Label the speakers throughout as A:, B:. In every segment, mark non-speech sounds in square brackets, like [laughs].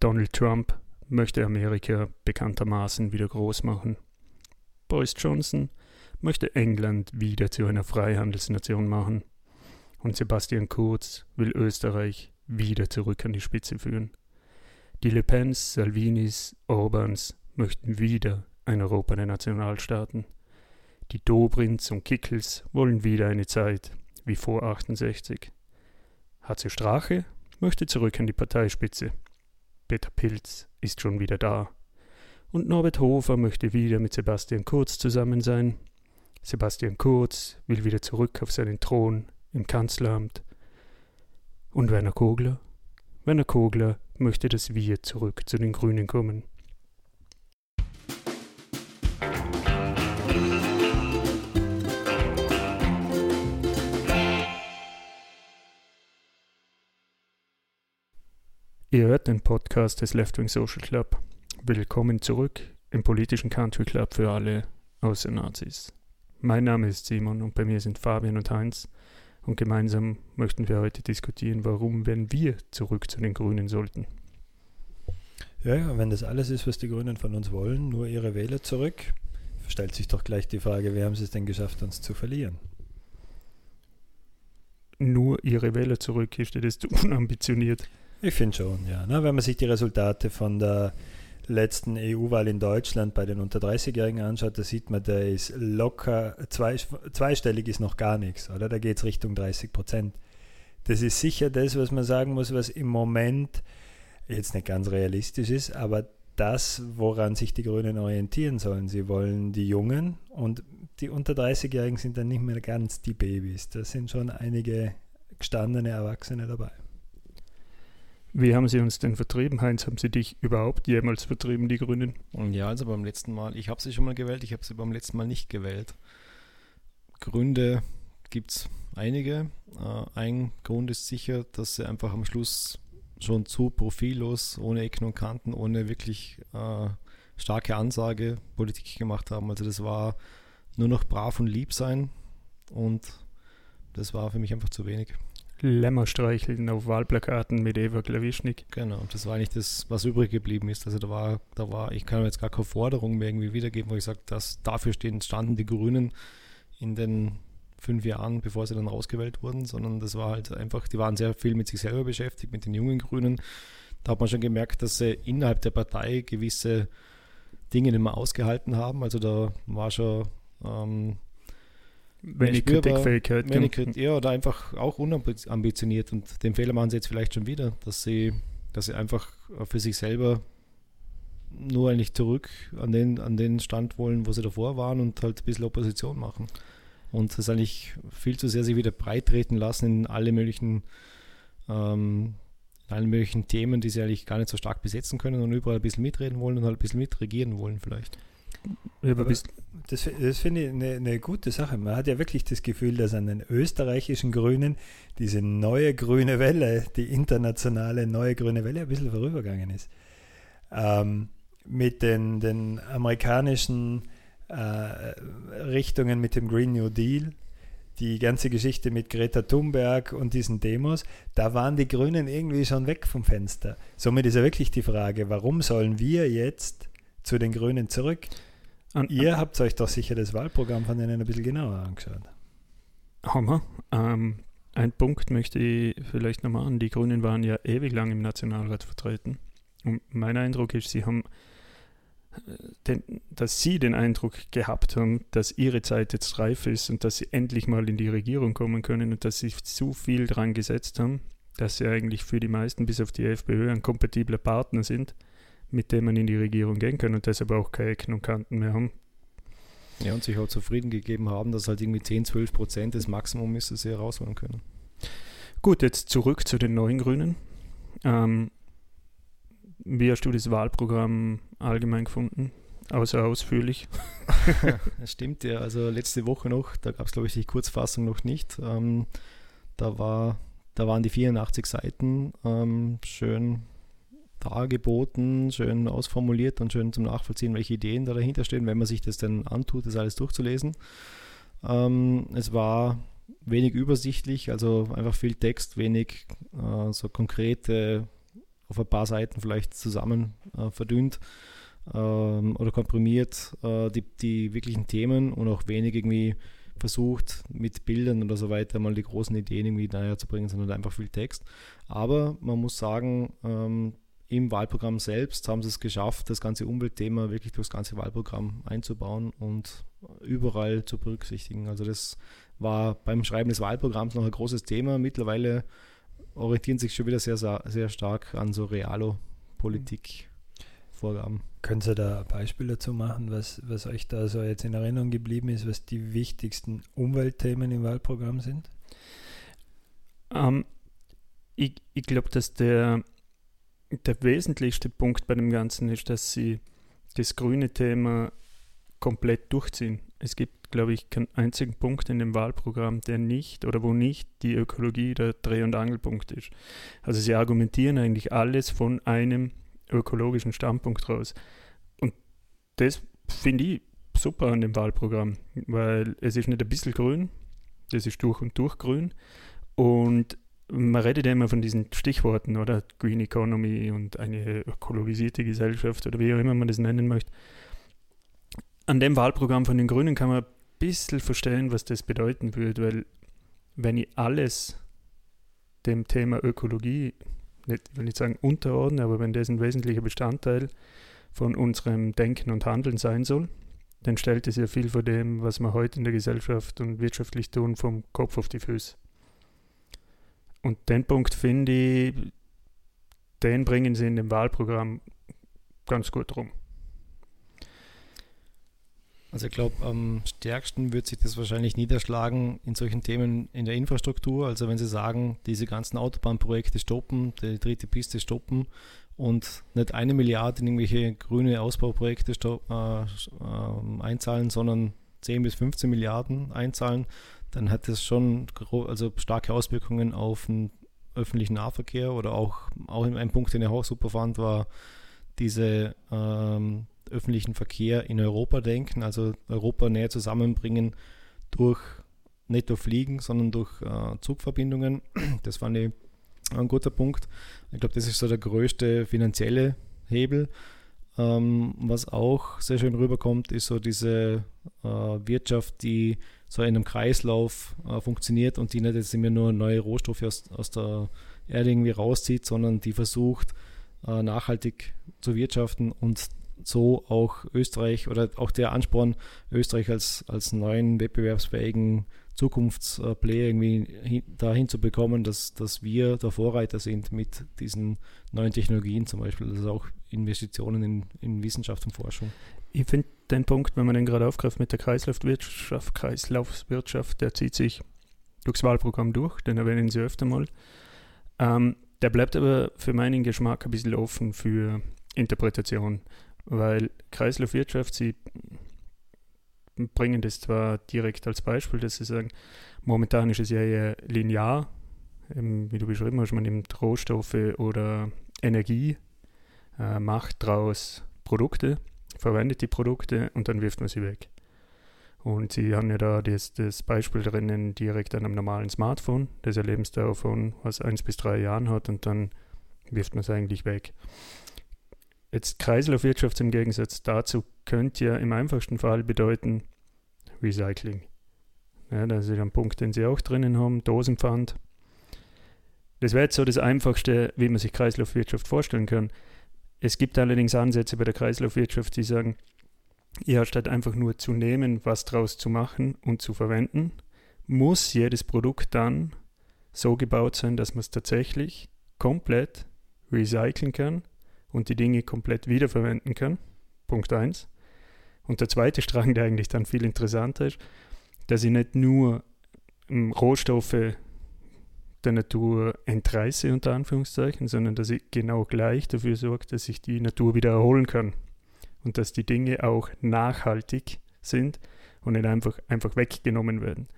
A: Donald Trump möchte Amerika bekanntermaßen wieder groß machen. Boris Johnson möchte England wieder zu einer Freihandelsnation machen. Und Sebastian Kurz will Österreich wieder zurück an die Spitze führen. Die Le Pens, Salvinis, Orbans möchten wieder ein Europa der Nationalstaaten. Die Dobrins und Kickels wollen wieder eine Zeit wie vor 68. HC Strache möchte zurück an die Parteispitze. Peter Pilz ist schon wieder da. Und Norbert Hofer möchte wieder mit Sebastian Kurz zusammen sein. Sebastian Kurz will wieder zurück auf seinen Thron im Kanzleramt. Und Werner Kogler? Werner Kogler möchte, dass wir zurück zu den Grünen kommen. Ihr hört den Podcast des Left Wing Social Club. Willkommen zurück im politischen Country Club für alle außer Nazis. Mein Name ist Simon und bei mir sind Fabian und Heinz und gemeinsam möchten wir heute diskutieren, warum wenn wir zurück zu den Grünen sollten.
B: Ja, ja, wenn das alles ist, was die Grünen von uns wollen, nur ihre Wähler zurück, stellt sich doch gleich die Frage, wie haben sie es denn geschafft, uns zu verlieren?
A: Nur ihre Wähler zurück, ist das [laughs] unambitioniert.
B: Ich finde schon, ja. Na, wenn man sich die Resultate von der letzten EU-Wahl in Deutschland bei den unter 30-Jährigen anschaut, da sieht man, da ist locker, zwei, zweistellig ist noch gar nichts, oder? Da geht es Richtung 30 Prozent. Das ist sicher das, was man sagen muss, was im Moment jetzt nicht ganz realistisch ist, aber das, woran sich die Grünen orientieren sollen. Sie wollen die Jungen und die unter 30-Jährigen sind dann nicht mehr ganz die Babys. Da sind schon einige gestandene Erwachsene dabei.
A: Wie haben sie uns denn vertrieben, Heinz? Haben sie dich überhaupt jemals vertrieben, die Grünen?
C: Ja, also beim letzten Mal. Ich habe sie schon mal gewählt, ich habe sie beim letzten Mal nicht gewählt. Gründe gibt es einige. Äh, ein Grund ist sicher, dass sie einfach am Schluss schon zu profillos, ohne Ecken und Kanten, ohne wirklich äh, starke Ansage Politik gemacht haben. Also das war nur noch brav und lieb sein und das war für mich einfach zu wenig.
A: Lämmer streicheln auf Wahlplakaten mit Eva Klawischnik.
C: Genau, das war eigentlich das, was übrig geblieben ist. Also da war, da war, ich kann jetzt gar keine Forderung mehr irgendwie wiedergeben, wo ich sage, dass dafür stehen, standen die Grünen in den fünf Jahren, bevor sie dann rausgewählt wurden, sondern das war halt einfach, die waren sehr viel mit sich selber beschäftigt, mit den jungen Grünen. Da hat man schon gemerkt, dass sie innerhalb der Partei gewisse Dinge nicht mehr ausgehalten haben. Also da war schon ähm, wenig Kritikfähigkeit. Wenig Kritik, ja, oder einfach auch unambitioniert. Und den Fehler machen sie jetzt vielleicht schon wieder, dass sie, dass sie einfach für sich selber nur eigentlich zurück an den, an den Stand wollen, wo sie davor waren und halt ein bisschen Opposition machen. Und das eigentlich viel zu sehr sich wieder breit treten lassen in alle möglichen, ähm, in allen möglichen Themen, die sie eigentlich gar nicht so stark besetzen können und überall ein bisschen mitreden wollen und halt ein bisschen mitregieren wollen vielleicht.
B: Das, das finde ich eine, eine, gute Sache. Man hat ja wirklich das Gefühl, dass an den österreichischen Grünen diese neue grüne Welle, die internationale neue grüne Welle, ein bisschen vorübergegangen ist. Ähm, mit den, den amerikanischen äh, Richtungen, mit dem Green New Deal, die ganze Geschichte mit Greta Thunberg und diesen Demos, da waren die Grünen irgendwie schon weg vom Fenster. Somit ist ja wirklich die Frage, warum sollen wir jetzt zu den Grünen zurück? Und ihr habt euch doch sicher das Wahlprogramm von denen ein bisschen genauer angeschaut.
A: Hammer. Ähm, ein Punkt möchte ich vielleicht nochmal an. Die Grünen waren ja ewig lang im Nationalrat vertreten. Und mein Eindruck ist, sie haben, äh, den, dass sie den Eindruck gehabt haben, dass ihre Zeit jetzt reif ist und dass sie endlich mal in die Regierung kommen können und dass sie zu viel dran gesetzt haben, dass sie eigentlich für die meisten bis auf die FPÖ ein kompatibler Partner sind mit dem man in die Regierung gehen kann und deshalb auch keine Ecken und Kanten mehr haben.
C: Ja, und sich auch zufrieden gegeben haben, dass halt irgendwie 10, 12 Prozent das Maximum ist, das sie herausholen können.
A: Gut, jetzt zurück zu den neuen Grünen. Ähm, wie hast du das Wahlprogramm allgemein gefunden? Außer ausführlich. [laughs]
C: das stimmt ja. Also letzte Woche noch, da gab es glaube ich die Kurzfassung noch nicht. Ähm, da, war, da waren die 84 Seiten ähm, schön dargeboten, schön ausformuliert und schön zum Nachvollziehen, welche Ideen da dahinter stehen, wenn man sich das dann antut, das alles durchzulesen. Ähm, es war wenig übersichtlich, also einfach viel Text, wenig äh, so konkrete auf ein paar Seiten vielleicht zusammen äh, verdünnt ähm, oder komprimiert äh, die, die wirklichen Themen und auch wenig irgendwie versucht, mit Bildern oder so weiter mal die großen Ideen irgendwie näher zu bringen, sondern einfach viel Text. Aber man muss sagen, ähm, im Wahlprogramm selbst haben sie es geschafft, das ganze Umweltthema wirklich durchs ganze Wahlprogramm einzubauen und überall zu berücksichtigen. Also das war beim Schreiben des Wahlprogramms noch ein großes Thema. Mittlerweile orientieren sich schon wieder sehr, sehr stark an so Realo-Politik-Vorgaben.
B: Können Sie da Beispiele dazu machen, was, was euch da so jetzt in Erinnerung geblieben ist, was die wichtigsten Umweltthemen im Wahlprogramm sind?
A: Ähm, ich ich glaube, dass der, der wesentlichste Punkt bei dem Ganzen ist, dass sie das grüne Thema komplett durchziehen. Es gibt, glaube ich, keinen einzigen Punkt in dem Wahlprogramm, der nicht oder wo nicht die Ökologie der Dreh- und Angelpunkt ist. Also sie argumentieren eigentlich alles von einem ökologischen Standpunkt raus. Und das finde ich super an dem Wahlprogramm, weil es ist nicht ein bisschen grün, das ist durch und durch grün. Und man redet ja immer von diesen Stichworten, oder? Green Economy und eine ökologisierte Gesellschaft oder wie auch immer man das nennen möchte. An dem Wahlprogramm von den Grünen kann man ein bisschen verstehen, was das bedeuten würde, weil wenn ich alles dem Thema Ökologie nicht, ich will nicht sagen unterordnen, aber wenn das ein wesentlicher Bestandteil von unserem Denken und Handeln sein soll, dann stellt es ja viel von dem, was wir heute in der Gesellschaft und wirtschaftlich tun, vom Kopf auf die Füße. Und den Punkt finde ich, den bringen sie in dem Wahlprogramm ganz gut rum.
C: Also ich glaube, am stärksten wird sich das wahrscheinlich niederschlagen in solchen Themen in der Infrastruktur. Also wenn Sie sagen, diese ganzen Autobahnprojekte stoppen, die dritte Piste stoppen und nicht eine Milliarde in irgendwelche grüne Ausbauprojekte äh, äh, einzahlen, sondern 10 bis 15 Milliarden einzahlen, dann hat das schon also starke Auswirkungen auf den öffentlichen Nahverkehr oder auch, auch ein Punkt, den ich auch super fand, war diese ähm, öffentlichen Verkehr in Europa denken, also Europa näher zusammenbringen durch nicht durch Fliegen, sondern durch äh, Zugverbindungen. [clears throat] Das fand ich ein guter Punkt. Ich glaube, das ist so der größte finanzielle Hebel. Ähm, was auch sehr schön rüberkommt, ist so diese äh, Wirtschaft, die so in einem Kreislauf äh, funktioniert und die nicht jetzt immer nur neue Rohstoffe aus, aus der Erde irgendwie rauszieht, sondern die versucht, äh, nachhaltig zu wirtschaften und so auch Österreich oder auch der Ansporn, Österreich als, als neuen wettbewerbsfähigen Zukunftsplayer irgendwie hin, dahin zu bekommen, dass, dass wir der Vorreiter sind mit diesen neuen Technologien zum Beispiel, also auch Investitionen in, in Wissenschaft und Forschung.
A: Ich finde den Punkt, wenn man den gerade aufgreift mit der Kreislaufwirtschaft, Kreislaufwirtschaft, der zieht sich durchs Wahlprogramm durch, den erwähnen Sie öfter mal. Ähm, der bleibt aber für meinen Geschmack ein bisschen offen für Interpretation weil Kreislaufwirtschaft, sie bringen das zwar direkt als Beispiel, dass sie sagen, momentan ist es ja eher linear, wie du beschrieben hast, man nimmt Rohstoffe oder Energie, äh, macht daraus Produkte, verwendet die Produkte und dann wirft man sie weg. Und sie haben ja da das, das Beispiel drinnen direkt an einem normalen Smartphone, das eine Lebensdauer von was eins bis drei Jahren hat und dann wirft man es eigentlich weg. Jetzt Kreislaufwirtschaft im Gegensatz dazu könnte ja im einfachsten Fall bedeuten Recycling. Ja, das ist ein Punkt, den Sie auch drinnen haben, Dosenpfand. Das wäre jetzt so das Einfachste, wie man sich Kreislaufwirtschaft vorstellen kann. Es gibt allerdings Ansätze bei der Kreislaufwirtschaft, die sagen, ja, statt einfach nur zu nehmen, was draus zu machen und zu verwenden, muss jedes Produkt dann so gebaut sein, dass man es tatsächlich komplett recyceln kann und die Dinge komplett wiederverwenden kann. Punkt 1. Und der zweite Strang, der eigentlich dann viel interessanter ist, dass ich nicht nur ähm, Rohstoffe der Natur entreiße, unter Anführungszeichen, sondern dass ich genau gleich dafür sorge, dass sich die Natur wieder erholen kann. Und dass die Dinge auch nachhaltig sind und nicht einfach, einfach weggenommen werden.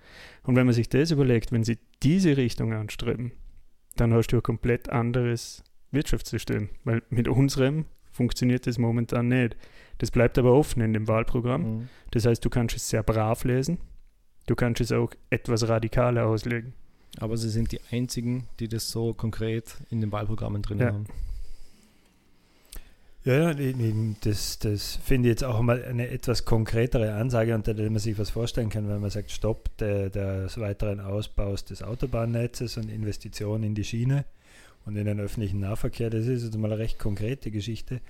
A: Und wenn man sich das überlegt, wenn sie diese Richtung anstreben, dann hast du ein komplett anderes Wirtschaftssystem, weil mit unserem funktioniert das momentan nicht. Das bleibt aber offen in dem Wahlprogramm. Mhm. Das heißt, du kannst es sehr brav lesen, du kannst es auch etwas radikaler auslegen.
C: Aber sie sind die einzigen, die das so konkret in den Wahlprogrammen drin ja. haben.
B: Ja, das, das finde ich jetzt auch mal eine etwas konkretere Ansage, unter der man sich was vorstellen kann, wenn man sagt, Stopp der, des weiteren Ausbaus des Autobahnnetzes und Investitionen in die Schiene und in den öffentlichen Nahverkehr. Das ist jetzt mal eine recht konkrete Geschichte.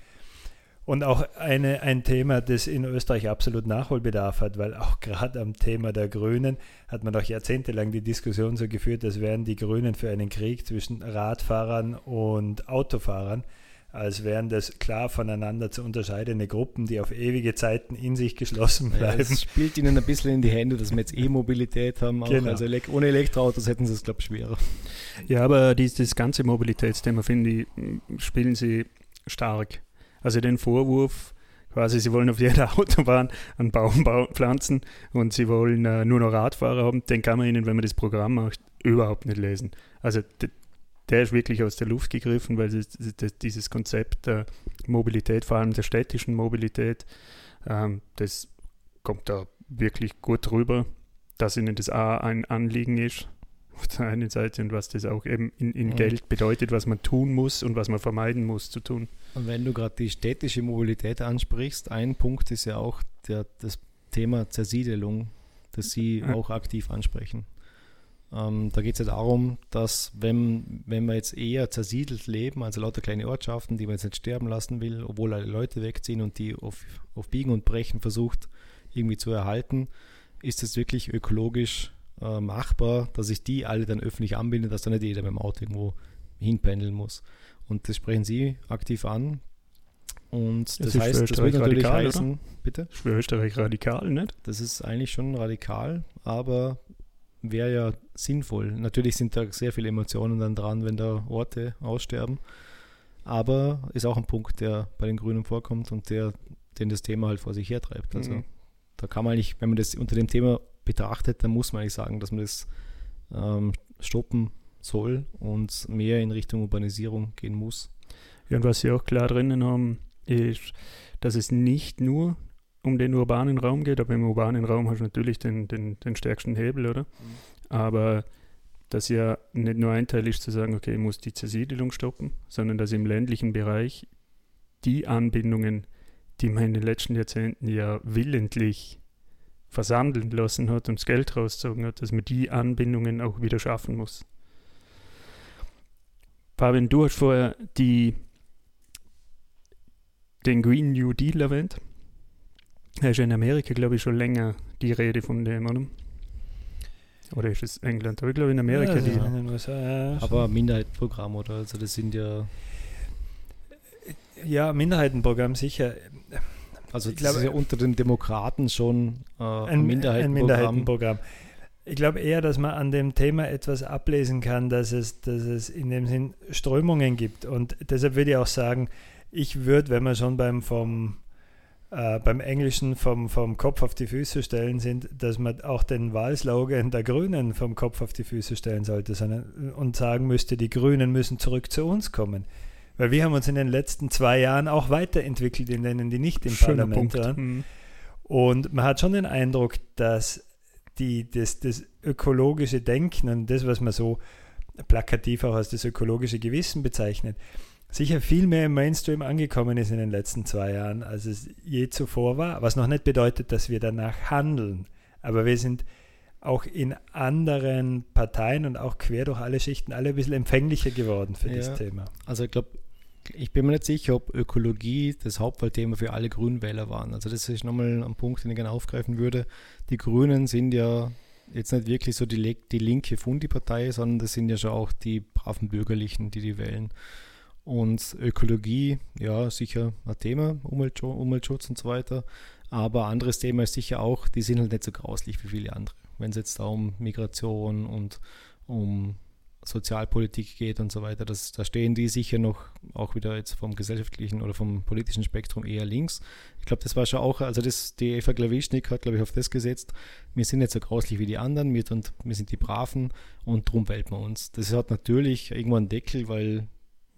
B: Und auch eine, ein Thema, das in Österreich absolut Nachholbedarf hat, weil auch [laughs] gerade am Thema der Grünen hat man doch jahrzehntelang die Diskussion so geführt, als wären die Grünen für einen Krieg zwischen Radfahrern und Autofahrern als wären das klar voneinander zu unterscheidende Gruppen, die auf ewige Zeiten in sich geschlossen bleiben. Ja, es
C: spielt ihnen ein bisschen in die Hände, dass wir jetzt E-Mobilität haben. Genau. Also ohne Elektroautos hätten sie es, glaube ich, schwerer.
A: Ja, aber dieses ganze Mobilitätsthema, finde ich, spielen sie stark. Also den Vorwurf, quasi, sie wollen auf jeder [laughs] Autobahn einen Baum pflanzen und sie wollen äh, nur noch Radfahrer haben, den kann man ihnen, wenn man das Programm macht, überhaupt nicht lesen. Also der ist wirklich aus der Luft gegriffen, weil dieses Konzept der Mobilität, vor allem der städtischen Mobilität, ähm, das kommt da wirklich gut rüber, dass ihnen das A ein Anliegen ist auf der einen Seite und was das auch eben in, in Geld bedeutet, was man tun muss und was man vermeiden muss zu tun.
C: Und wenn du gerade die städtische Mobilität ansprichst, ein Punkt ist ja auch der, das Thema Zersiedelung, das Sie ja. auch aktiv ansprechen. Ähm, da geht es ja darum, dass wenn, wenn wir jetzt eher zersiedelt leben, also lauter kleine Ortschaften, die man jetzt nicht sterben lassen will, obwohl alle Leute wegziehen und die auf, auf Biegen und Brechen versucht irgendwie zu erhalten, ist es wirklich ökologisch äh, machbar, dass sich die alle dann öffentlich anbinden, dass dann nicht jeder dem Auto irgendwo hinpendeln muss. Und das sprechen Sie aktiv an. Und das, das heißt, das wird natürlich radikal, heißen, oder?
A: bitte? Das wäre Österreich radikal, nicht?
C: Das ist eigentlich schon radikal, aber wäre ja sinnvoll. Natürlich sind da sehr viele Emotionen dann dran, wenn da Orte aussterben. Aber ist auch ein Punkt, der bei den Grünen vorkommt und der, den das Thema halt vor sich hertreibt. Also mhm. da kann man eigentlich, wenn man das unter dem Thema betrachtet, dann muss man eigentlich sagen, dass man das ähm, stoppen soll und mehr in Richtung Urbanisierung gehen muss.
A: Ja, und was Sie auch klar drinnen haben, ist, dass es nicht nur um den urbanen Raum geht, aber im urbanen Raum hast du natürlich den, den, den stärksten Hebel, oder? Mhm. Aber dass ja nicht nur ein Teil ist zu sagen, okay, ich muss die Zersiedelung stoppen, sondern dass im ländlichen Bereich die Anbindungen, die man in den letzten Jahrzehnten ja willentlich versandeln lassen hat und das Geld rausgezogen hat, dass man die Anbindungen auch wieder schaffen muss. Fabian, du hast vorher die, den Green New Deal erwähnt. Er ist in Amerika, glaube ich, schon länger die Rede von dem, oder? Oder ist es England? Aber ich glaube in Amerika ja, die. Ja. In den
C: USA, ja, Aber Minderheitenprogramm, oder? Also das sind ja.
B: Ja, Minderheitenprogramm sicher.
C: Also ich das glaube, ist ja unter den Demokraten schon
B: äh, ein, Minderheitenprogramm. ein Minderheitenprogramm. Ich glaube eher, dass man an dem Thema etwas ablesen kann, dass es, dass es in dem Sinn Strömungen gibt. Und deshalb würde ich auch sagen, ich würde, wenn man schon beim vom äh, beim Englischen vom, vom Kopf auf die Füße stellen sind, dass man auch den Wahlslogan der Grünen vom Kopf auf die Füße stellen sollte sondern, und sagen müsste, die Grünen müssen zurück zu uns kommen. Weil wir haben uns in den letzten zwei Jahren auch weiterentwickelt in denen, die nicht im Schöner Parlament Punkt. waren. Mhm. Und man hat schon den Eindruck, dass die, das, das ökologische Denken und das, was man so plakativ auch als das ökologische Gewissen bezeichnet, sicher viel mehr im Mainstream angekommen ist in den letzten zwei Jahren, als es je zuvor war. Was noch nicht bedeutet, dass wir danach handeln. Aber wir sind auch in anderen Parteien und auch quer durch alle Schichten alle ein bisschen empfänglicher geworden für ja, das Thema.
C: Also ich glaube, ich bin mir nicht sicher, ob Ökologie das Hauptwahlthema für alle Grünwähler waren. Also das ist nochmal ein Punkt, den ich gerne aufgreifen würde. Die Grünen sind ja jetzt nicht wirklich so die, die linke Fundi-Partei, sondern das sind ja schon auch die braven Bürgerlichen, die die wählen. Und Ökologie, ja, sicher ein Thema, Umweltschutz, Umweltschutz und so weiter. Aber anderes Thema ist sicher auch, die sind halt nicht so grauslich wie viele andere. Wenn es jetzt da um Migration und um Sozialpolitik geht und so weiter, das, da stehen die sicher noch auch wieder jetzt vom gesellschaftlichen oder vom politischen Spektrum eher links. Ich glaube, das war schon auch, also das, die Eva Klawischnik hat, glaube ich, auf das gesetzt, wir sind nicht so grauslich wie die anderen, wir, und wir sind die Braven und drum wählt man uns. Das hat natürlich irgendwann einen Deckel, weil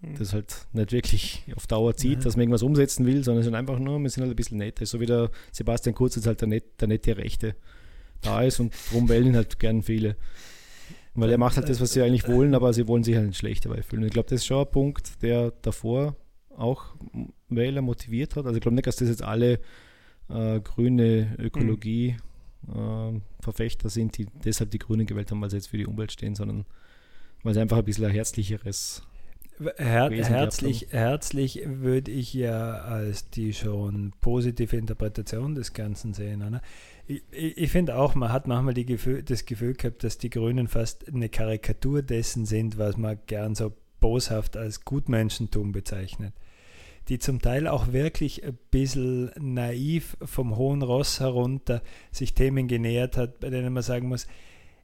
C: hm. das halt nicht wirklich auf Dauer zieht, ja. dass man irgendwas umsetzen will, sondern es sind einfach nur, wir sind halt ein bisschen nett. So wie der Sebastian Kurz ist halt der, net, der nette Rechte da ist und darum wählen halt gern viele. Weil er macht halt das, was sie eigentlich wollen, aber sie wollen sich halt nicht schlecht dabei fühlen. Ich glaube, das ist schon ein Punkt, der davor auch Wähler motiviert hat. Also ich glaube nicht, dass das jetzt alle äh, grüne Ökologie mhm. äh, Verfechter sind, die deshalb die Grünen gewählt haben, weil sie jetzt für die Umwelt stehen, sondern weil sie einfach ein bisschen ein herzlicheres
B: Her herzlich, herzlich würde ich ja als die schon positive Interpretation des Ganzen sehen. Oder? Ich, ich, finde auch, man hat manchmal Gefühl, das Gefühl gehabt, dass die Grünen fast eine Karikatur dessen sind, was man gern so boshaft als Gutmenschentum bezeichnet. Die zum Teil auch wirklich ein bisschen naiv vom hohen Ross herunter sich Themen genähert hat, bei denen man sagen muss,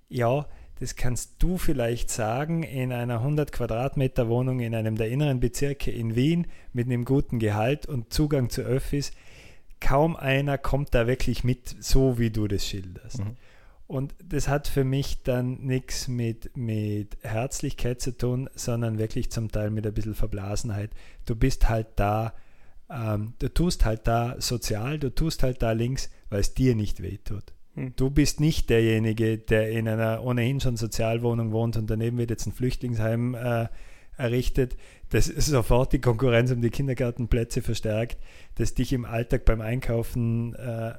B: ja, das kannst du vielleicht sagen in einer 100 Quadratmeter Wohnung in einem der inneren Bezirke in Wien mit einem guten Gehalt und Zugang zu Öffis. Kaum einer kommt da wirklich mit, so wie du das schilderst. Mhm. Und das hat für mich dann nichts mit, mit Herzlichkeit zu tun, sondern wirklich zum Teil mit ein bisschen Verblasenheit. Du bist halt da, ähm, du tust halt da sozial, du tust halt da links, weil es dir nicht wehtut. Hm. Du bist nicht derjenige, der in einer ohnehin schon Sozialwohnung wohnt und daneben wird jetzt ein Flüchtlingsheim äh, errichtet, das sofort die Konkurrenz um die Kindergartenplätze verstärkt, das dich im Alltag beim Einkaufen äh,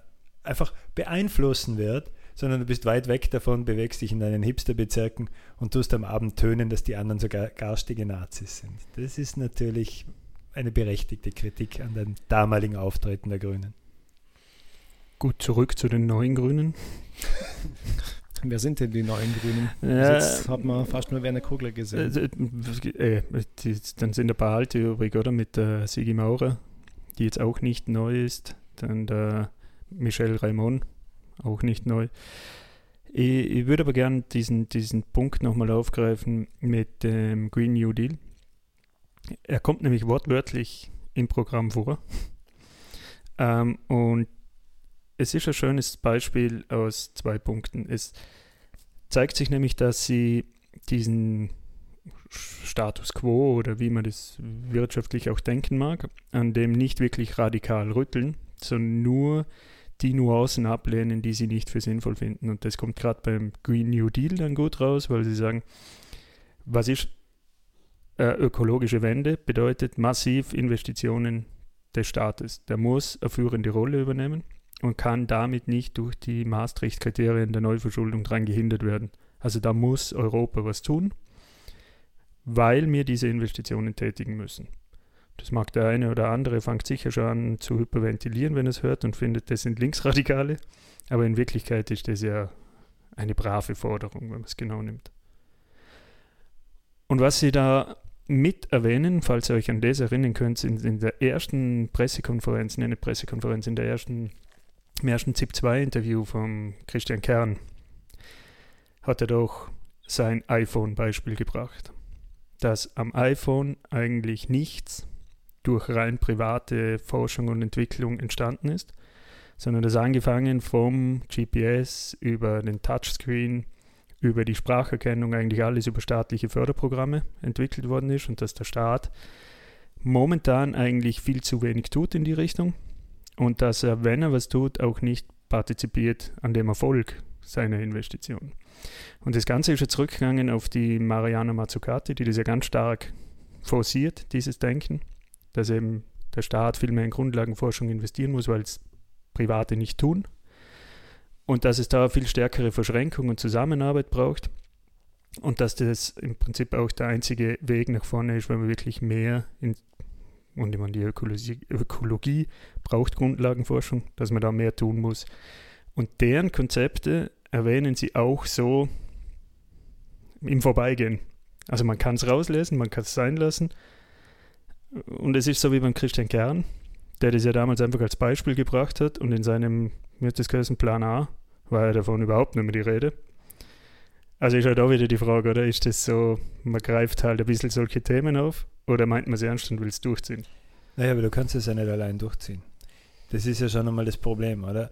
B: einfach beeinflussen wird, sondern du bist weit weg davon, bewegst dich in deinen Hipsterbezirken und tust am Abend tönen, dass die anderen sogar garstige Nazis sind. Das ist natürlich eine berechtigte Kritik an dem damaligen Auftreten der Grünen.
A: Gut, zurück zu den neuen Grünen. [laughs]
C: Wer sind denn die neuen Grünen? Ja, Jetzt hat man fast nur Werner Kugler gesehen.
A: Äh, äh, die, dann sind ein paar alte übrig, oder? Mit der Sigi Maurer, die jetzt auch nicht neu ist. Dann der Michel Raimond, auch nicht neu. Ich, ich würde aber gerne diesen, diesen Punkt nochmal aufgreifen mit dem Green New Deal. Er kommt nämlich wortwörtlich im Programm vor. [laughs] Ähm, und es ist ein schönes Beispiel aus zwei Punkten. Es zeigt sich nämlich, dass sie diesen Status quo oder wie man das wirtschaftlich auch denken mag, an dem nicht wirklich radikal rütteln, sondern nur die Nuancen ablehnen, die sie nicht für sinnvoll finden. Und das kommt gerade beim Green New Deal dann gut raus, weil sie sagen, was ist äh, ökologische Wende? Bedeutet massiv Investitionen des Staates. Der muss eine führende Rolle übernehmen und kann damit nicht durch die Maastricht-Kriterien der Neuverschuldung daran gehindert werden. Also da muss Europa was tun, weil wir diese Investitionen tätigen müssen. Das mag der eine oder andere, fängt sicher schon an zu hyperventilieren, wenn er es hört und findet, das sind Linksradikale. Aber in Wirklichkeit ist das ja eine brave Forderung, wenn man es genau nimmt. Und was Sie da mit erwähnen, falls ihr euch an das erinnern könnt, in, in der ersten Pressekonferenz, eine Pressekonferenz, in der ersten im ersten ZIP-2-Interview von Christian Kern hat er doch sein iPhone-Beispiel gebracht, dass am iPhone eigentlich nichts durch rein private Forschung und Entwicklung entstanden ist, sondern das angefangen vom GPS über den Touchscreen, über die Spracherkennung, eigentlich alles über staatliche Förderprogramme entwickelt worden ist und dass der Staat momentan eigentlich viel zu wenig tut in die Richtung und dass er, wenn er was tut, auch nicht partizipiert an dem Erfolg seiner Investition. Und das Ganze ist jetzt zurückgegangen auf die Mariana Mazzucati, die das ja ganz stark forciert, dieses Denken, dass eben der Staat viel mehr in Grundlagenforschung investieren muss, weil es Private nicht tun. Und dass es da viel stärkere Verschränkung und Zusammenarbeit braucht. Und dass das im Prinzip auch der einzige Weg nach vorne ist, wenn man wirklich mehr in und ich meine, die Ökologie, Ökologie braucht Grundlagenforschung, dass man da mehr tun muss. Und deren Konzepte erwähnen sie auch so im Vorbeigehen. Also man kann es rauslesen, man kann es sein lassen. Und es ist so wie beim Christian Kern, der das ja damals einfach als Beispiel gebracht hat und in seinem, wird Plan A, war ja davon überhaupt nicht mehr die Rede. Also ist halt auch wieder die Frage, oder? Ist das so, man greift halt ein bisschen solche Themen auf oder meint man es ernst und will es durchziehen?
B: Naja, aber du kannst es ja nicht allein durchziehen. Das ist ja schon einmal das Problem, oder?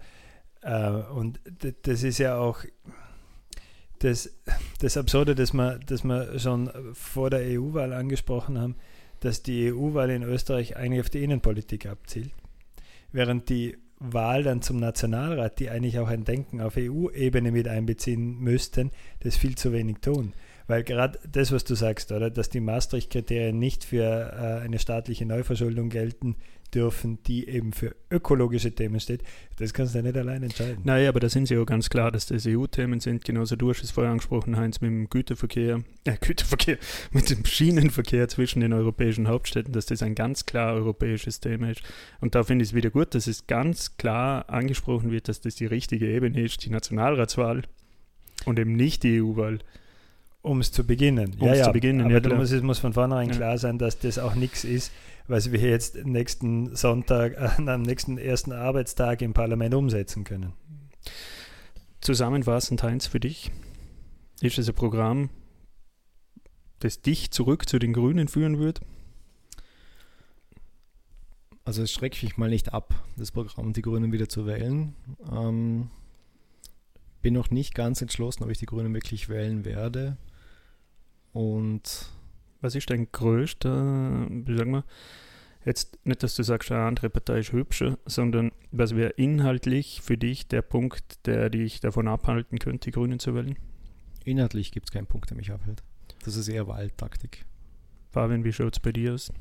B: Äh, und das ist ja auch das, das Absurde, dass wir, dass wir schon vor der EU-Wahl angesprochen haben, dass die EU-Wahl in Österreich eigentlich auf die Innenpolitik abzielt, während die Wahl dann zum Nationalrat, die eigentlich auch ein Denken auf EU-Ebene mit einbeziehen müssten, das viel zu wenig tun. Weil gerade das, was du sagst, oder, dass die Maastricht-Kriterien nicht für äh, eine staatliche Neuverschuldung gelten dürfen, die eben für ökologische Themen steht, das kannst du ja nicht allein entscheiden.
A: Naja, aber da sind sie ja ganz klar, dass das EU-Themen sind. Genauso du hast es vorher angesprochen, Heinz, mit dem Güterverkehr, äh, Güterverkehr, [laughs] mit dem Schienenverkehr zwischen den europäischen Hauptstädten, dass das ein ganz klar europäisches Thema ist. Und da finde ich es wieder gut, dass es ganz klar angesprochen wird, dass das die richtige Ebene ist, die Nationalratswahl und eben nicht die EU-Wahl.
B: Um es zu beginnen.
A: Um
B: ja,
A: es
B: ja.
A: zu beginnen,
B: aber
A: ja,
B: da muss, es muss von vornherein
A: Ja.
B: klar sein, dass das auch nichts ist, was wir jetzt nächsten Sonntag, äh, [laughs] am nächsten ersten Arbeitstag im Parlament umsetzen können.
A: Zusammenfassend, Heinz, für dich, ist es ein Programm, das dich zurück zu den Grünen führen wird?
C: Also es schreckt mich mal nicht ab, das Programm Die Grünen wieder zu wählen. Ähm, bin noch nicht ganz entschlossen, ob ich die Grünen wirklich wählen werde. Und
A: Was ist dein größter, wie sagen wir, jetzt nicht, dass du sagst, eine andere Partei ist hübscher, sondern was wäre inhaltlich für dich der Punkt, der dich davon abhalten könnte, die Grünen zu wählen?
C: inhaltlich gibt es keinen Punkt, der mich abhält. Das ist eher Wahltaktik.
A: Fabian, wie schaut es bei dir aus?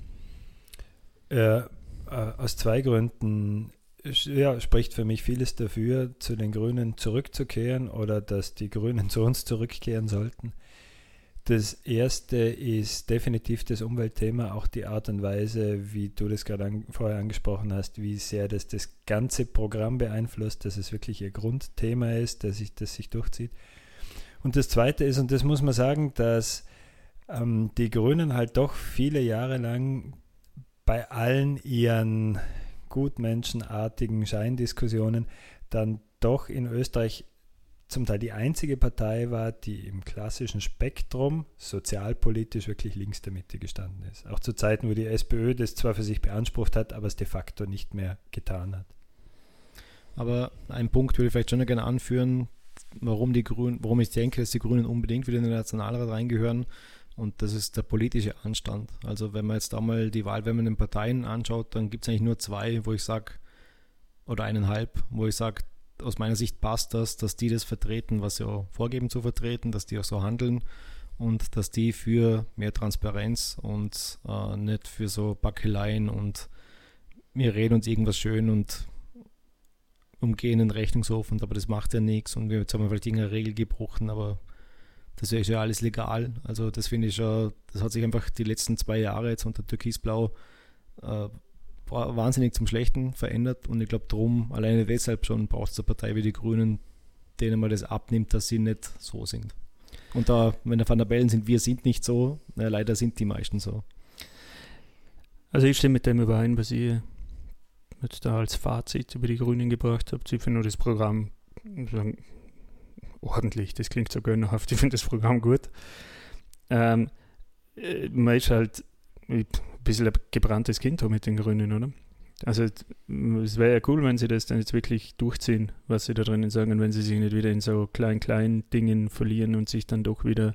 B: Äh, äh, aus zwei Gründen ja, spricht für mich vieles dafür, zu den Grünen zurückzukehren oder dass die Grünen [laughs] zu uns zurückkehren sollten. Das erste ist definitiv das Umweltthema, auch die Art und Weise, wie du das gerade an, vorher angesprochen hast, wie sehr das das ganze Programm beeinflusst, dass es wirklich ihr Grundthema ist, dass sich das sich durchzieht. Und das zweite ist, und das muss man sagen, dass ähm, die Grünen halt doch viele Jahre lang bei allen ihren gutmenschenartigen Scheindiskussionen dann doch in Österreich zum Teil die einzige Partei war, die im klassischen Spektrum sozialpolitisch wirklich links der Mitte gestanden ist. Auch zu Zeiten, wo die SPÖ das zwar für sich beansprucht hat, aber es de facto nicht mehr getan hat.
C: Aber ein Punkt würde ich vielleicht schon noch gerne anführen, warum die Grünen, warum ich denke, dass die Grünen unbedingt wieder in den Nationalrat reingehören. Und das ist der politische Anstand. Also wenn man jetzt da mal die wahlwärmenden Parteien anschaut, dann gibt es eigentlich nur zwei, wo ich sage, oder eineinhalb, wo ich sage, aus meiner Sicht passt das, dass die das vertreten, was sie auch vorgeben zu vertreten, dass die auch so handeln und dass die für mehr Transparenz und äh, nicht für so Backeleien und wir reden uns irgendwas schön und umgehen den Rechnungshof und aber das macht ja nichts und wir, jetzt haben wir vielleicht irgendeine Regel gebrochen, aber das ist ja alles legal. Also das finde ich schon, das hat sich einfach die letzten zwei Jahre jetzt unter Türkisblau äh, wahnsinnig zum Schlechten verändert und ich glaube drum, alleine deshalb schon braucht es eine Partei wie die Grünen, denen man das abnimmt, dass sie nicht so sind. Und da, wenn der Van der Bellen sind, wir sind nicht so, na, leider sind die meisten so.
A: Also ich stimme mit dem überein, was ihr jetzt da als Fazit über die Grünen gebracht habt. Ich finde das Programm ordentlich, das klingt so gönnerhaft, ich finde das Programm gut. Ähm, äh, man ist halt ein bisschen ein gebranntes Kind auch mit den Grünen, oder? Also es wäre ja cool, wenn sie das dann jetzt wirklich durchziehen, was sie da drinnen sagen, und wenn sie sich nicht wieder in so kleinen, kleinen Dingen verlieren und sich dann doch wieder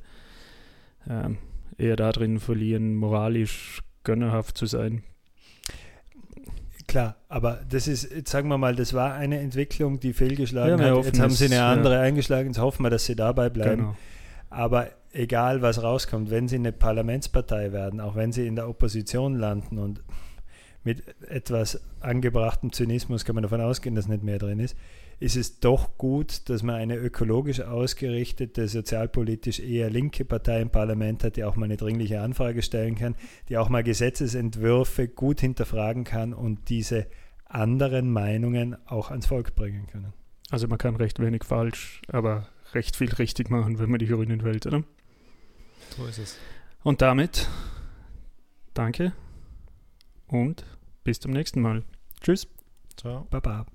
A: ähm, eher da drin verlieren, moralisch gönnerhaft zu sein.
B: Klar, aber das ist, jetzt sagen wir mal, das war eine Entwicklung, die fehlgeschlagen
A: Ja,
B: hat. Jetzt haben sie eine
A: ja.
B: andere eingeschlagen, jetzt hoffen wir, dass sie dabei bleiben.
A: Genau.
B: Aber egal, was rauskommt, wenn sie eine Parlamentspartei werden, auch wenn sie in der Opposition landen und mit etwas angebrachtem Zynismus kann man davon ausgehen, dass nicht mehr drin ist, ist es doch gut, dass man eine ökologisch ausgerichtete, sozialpolitisch eher linke Partei im Parlament hat, die auch mal eine dringliche Anfrage stellen kann, die auch mal Gesetzesentwürfe gut hinterfragen kann und diese anderen Meinungen auch ans Volk bringen können.
A: Also man kann recht wenig falsch, aber recht viel richtig machen, wenn man die Grünen wählt, oder?
C: So ist es.
A: Und damit danke und bis zum nächsten Mal. Tschüss.
C: Ciao.
B: Baba.